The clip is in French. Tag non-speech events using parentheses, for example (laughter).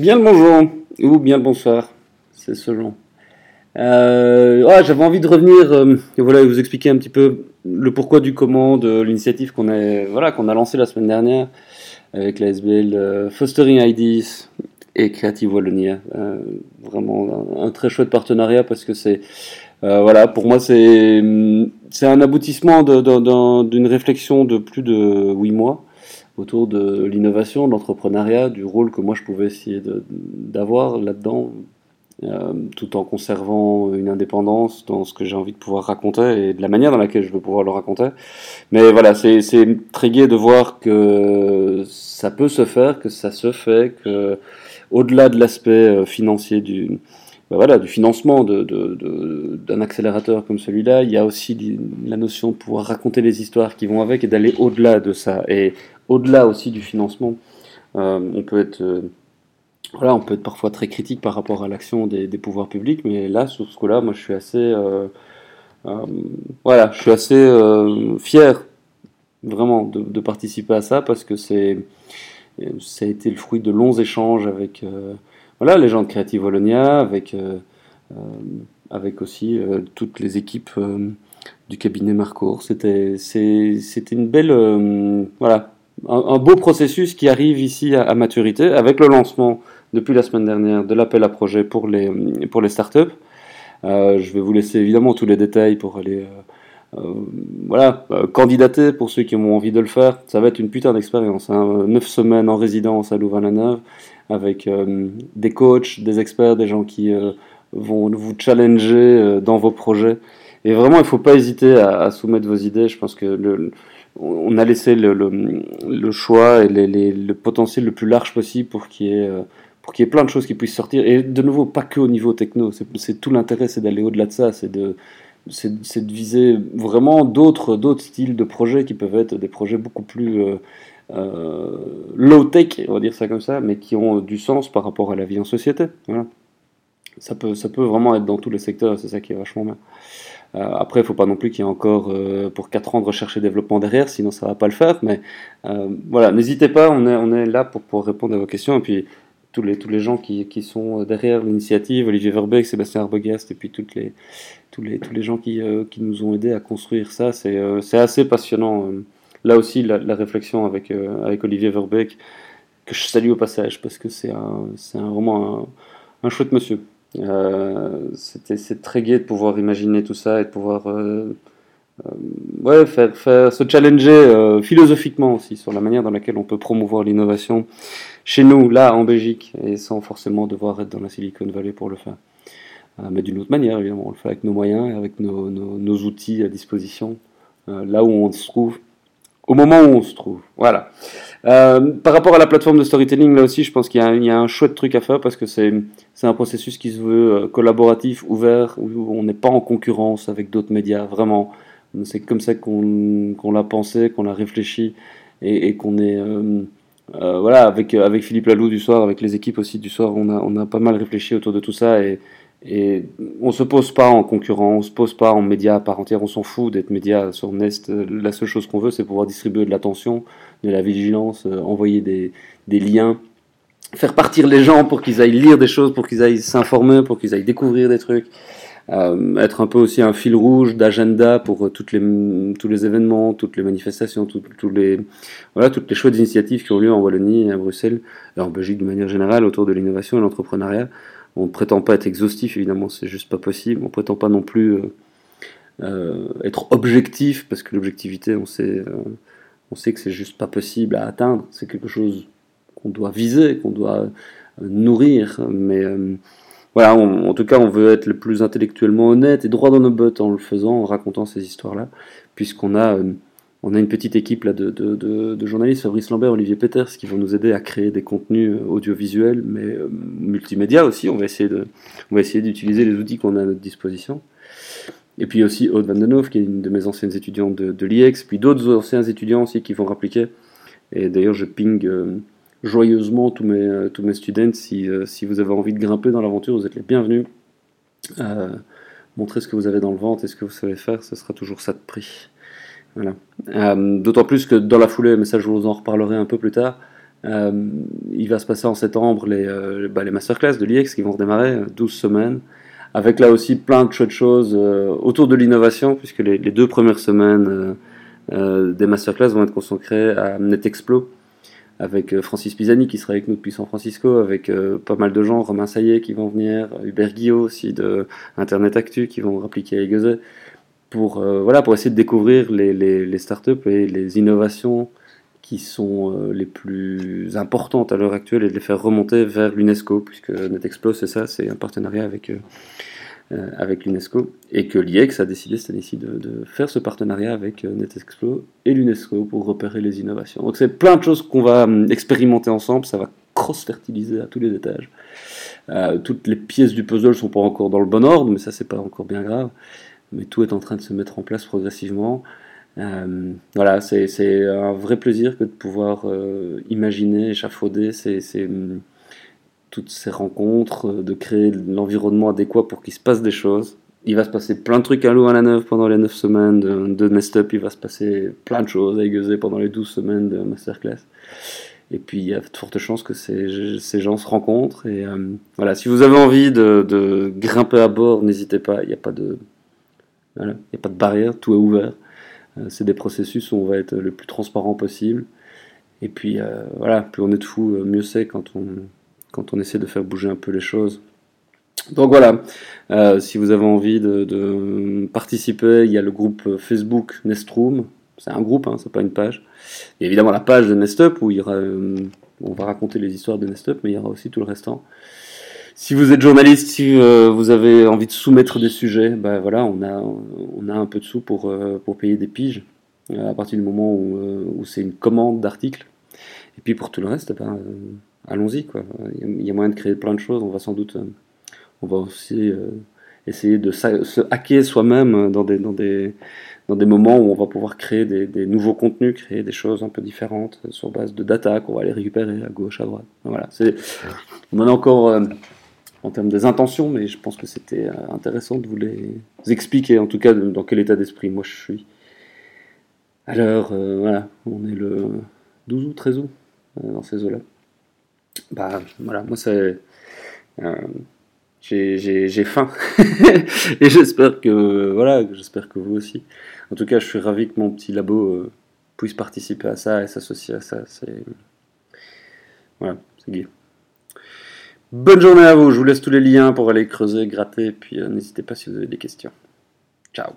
Bien le bonjour, ou bien le bonsoir, c'est selon. Euh, ah, J'avais envie de revenir, euh, et voilà, vous expliquer un petit peu le pourquoi du comment de l'initiative qu'on voilà, qu'on a lancée la semaine dernière avec la SBL euh, Fostering IDs et Creative Wallonia. Euh, vraiment un, très chouette partenariat parce que c'est, euh, voilà, pour moi c'est, c'est un aboutissement d'une réflexion de plus de huit mois autour de l'innovation, de l'entrepreneuriat, du rôle que moi je pouvais essayer d'avoir là-dedans, euh, tout en conservant une indépendance dans ce que j'ai envie de pouvoir raconter et de la manière dans laquelle je veux pouvoir le raconter. Mais voilà, c'est très gai de voir que ça peut se faire, que ça se fait, que au-delà de l'aspect euh, financier du, ben voilà, du financement d'un accélérateur comme celui-là, il y a aussi la notion de pouvoir raconter les histoires qui vont avec et d'aller au-delà de ça. Et au-delà aussi du financement, euh, on peut être euh, on peut être parfois très critique par rapport à l'action des, pouvoirs publics, mais là, sur ce coup-là, moi, je suis assez, euh, voilà, je suis assez fier, vraiment, de, de, participer à ça parce que c'est, ça a été le fruit de longs échanges avec, voilà, les gens de Creative Wallonia, avec, avec aussi toutes les équipes du cabinet Marcourt. C'était, une belle, voilà, un, beau processus qui arrive ici à, maturité avec le lancement depuis la semaine dernière de l'appel à projet pour les, startups. Euh, je vais vous laisser évidemment tous les détails pour aller euh, euh voilà, euh, candidater pour ceux qui ont envie de le faire. Ça va être une putain d'expérience. Hein. 9 semaines en résidence à Louvain-la-Neuve avec euh, des coachs, des experts, des gens qui vont vous challenger dans vos projets. Et vraiment, il ne faut pas hésiter à, soumettre vos idées. Je pense que on a laissé le, choix et le potentiel le plus large possible pour qu'il y ait euh, pour qu'il y ait plein de choses qui puissent sortir et de nouveau pas que au niveau techno c'est tout l'intérêt c'est d'aller au-delà de ça c'est de c'est de viser vraiment d'autres styles de projets qui peuvent être des projets beaucoup plus euh, euh, low tech on va dire ça comme ça mais qui ont du sens par rapport à la vie en société voilà. ça peut ça peut vraiment être dans tous les secteurs c'est ça qui est vachement bien euh, après, il ne faut pas non plus qu'il y ait encore pour 4 ans de recherche et développement derrière, sinon ça ne va pas le faire. Mais voilà, n'hésitez pas, on est, on est là pour pouvoir répondre à vos questions. Et puis, tous les, tous les gens qui, qui sont derrière l'initiative, Olivier Verbeek, Sébastien Arbogast, et puis toutes les, tous, les, tous les gens qui, qui nous ont aidés à construire ça, c'est assez passionnant. Là aussi, la, réflexion avec, avec Olivier Verbeek, que je salue au passage, parce que c'est vraiment un, un chouette monsieur. Euh, c'est très gai de pouvoir imaginer tout ça et de pouvoir euh, euh, ouais, faire, se challenger philosophiquement aussi sur la manière dans laquelle on peut promouvoir l'innovation chez nous, là, en Belgique, et sans forcément devoir être dans la Silicon Valley pour le faire. mais d'une autre manière, évidemment, on le fait avec nos moyens, avec nos, outils à disposition, là où on se trouve, au moment où on se trouve. Voilà. Euh, par rapport à la plateforme de storytelling, là aussi, je pense qu'il y, a un chouette truc à faire parce que c'est un processus qui se veut euh, collaboratif, ouvert, où on n'est pas en concurrence avec d'autres médias, vraiment. C'est comme ça qu'on l'a pensé, qu'on l'a réfléchi et, qu'on est. Euh, euh, voilà, avec, avec Philippe Lalou du soir, avec les équipes aussi du soir, on a, on a pas mal réfléchi autour de tout ça et, et on se pose pas en concurrent, on se pose pas en média à part entière, on s'en fout d'être média sur Nest. La seule chose qu'on veut, c'est pouvoir distribuer de l'attention, de la vigilance, euh, envoyer des, liens, faire partir les gens pour qu'ils aillent lire des choses, pour qu'ils aillent s'informer, pour qu'ils aillent découvrir des trucs. Euh, être un peu aussi un fil rouge d'agenda pour euh, les, tous les événements, toutes les manifestations, tout, les, voilà, toutes les chouettes initiatives qui ont lieu en Wallonie à Bruxelles, et en Belgique de manière générale, autour de l'innovation et l'entrepreneuriat. On ne prétend pas être exhaustif, évidemment, c'est juste pas possible. On ne prétend pas non plus euh, euh, être objectif, parce que l'objectivité, on sait, on sait que c'est juste pas possible à atteindre. C'est quelque chose qu'on doit viser, qu'on doit nourrir. Mais voilà, en tout cas, on veut être le plus intellectuellement honnête et droit dans nos bottes en le faisant, en racontant ces histoires-là, puisqu'on a on a une petite équipe là, de, de, de, journalistes, Fabrice Lambert, Olivier Peters, qui vont nous aider à créer des contenus euh, audiovisuels, mais euh, multimédia aussi. On va essayer de, on va essayer d'utiliser les outils qu'on a à notre disposition. Et puis aussi Aude Van den qui est une de mes anciennes étudiantes de, l'IEX, puis d'autres anciens étudiants aussi qui vont rappliquer. Et d'ailleurs, je ping euh, joyeusement tous mes, tous mes students. Si, si vous avez envie de grimper dans l'aventure, vous êtes les bienvenus. montrez ce que vous avez dans le ventre et ce que vous savez faire, ce sera toujours ça de prix. Voilà. Euh, D'autant plus que dans la foulée, mais ça je vous en reparlerai un peu plus tard, il va se passer en septembre les, bah, les masterclass de l'IEX qui vont redémarrer, 12 semaines, avec là aussi plein de chouettes choses autour de l'innovation, puisque les, les, deux premières semaines des masterclass vont être consacrées à NetExplo, avec euh, Francis Pisani qui sera avec nous depuis San Francisco, avec euh, pas mal de gens, Romain Saillet qui vont venir, Hubert Guillot aussi de Internet Actu qui vont répliquer à Egeze, pour, euh, voilà, pour essayer de découvrir les, startups et les innovations qui sont les plus importantes à l'heure actuelle et de les faire remonter vers l'UNESCO, puisque NetExplo c'est ça, c'est un partenariat avec avec l'UNESCO et que l'IEX a décidé cette année-ci de, faire ce partenariat avec euh, NetExplo et l'UNESCO pour repérer les innovations. Donc c'est plein de choses qu'on va hum, expérimenter ensemble, ça va cross-fertiliser à tous les étages. Euh, toutes les pièces du puzzle sont pas encore dans le bon ordre, mais ça c'est pas encore bien grave. Mais tout est en train de se mettre en place progressivement. Euh, voilà, c'est un vrai plaisir que de pouvoir euh, imaginer, échafauder ces, ces, hum, toutes ces rencontres, euh, de créer l'environnement adéquat pour qu'il se passe des choses. Il va se passer plein de trucs à Louvain la Neuve pendant les 9 semaines de, de Nest Up. Il va se passer plein de choses à Aiguezé pendant les 12 semaines de Masterclass. Et puis il y a de fortes chances que ces, gens se rencontrent. Et euh, voilà, si vous avez envie de, grimper à bord, n'hésitez pas. Il n'y a pas de, voilà, a pas de barrière, tout est ouvert. Euh, c'est des processus où on va être le plus transparent possible. Et puis voilà, plus on est de fous, mieux c'est quand on quand on essaie de faire bouger un peu les choses. Donc voilà, euh, si vous avez envie de, participer, il y a le groupe Facebook Nestroom. C'est un groupe, hein, c'est pas une page. A évidemment la page de Nestup où euh, on va raconter les histoires de Nestup, mais il y aura aussi tout le restant. Si vous êtes journaliste, si euh, vous avez envie de soumettre des sujets, ben voilà, on a, on a un peu de sous pour, pour payer des piges à partir du moment où, où c'est une commande d'articles. Et puis pour tout le reste, ben, allons-y quoi. Il y a moyen de créer plein de choses. On va sans doute, euh, on va aussi euh, essayer de se hacker soi-même dans des, dans des, dans des moments où on va pouvoir créer des, nouveaux contenus, créer des choses un peu différentes sur base de data qu'on va aller récupérer à gauche, à droite. Voilà, c'est, on en a encore euh, en termes des intentions, mais je pense que c'était intéressant de vous les expliquer, en tout cas dans quel état d'esprit moi je suis. Alors, voilà, on est le 12 ou 13 août dans ces eaux-là. Bah voilà, moi c'est. Euh, j'ai faim. (laughs) et j'espère que voilà, j'espère que vous aussi. En tout cas, je suis ravi que mon petit labo euh, puisse participer à ça et s'associer à ça. C'est voilà, c'est gay. Bonne journée à vous. Je vous laisse tous les liens pour aller creuser, gratter. Puis euh, n'hésitez pas si vous avez des questions. Ciao.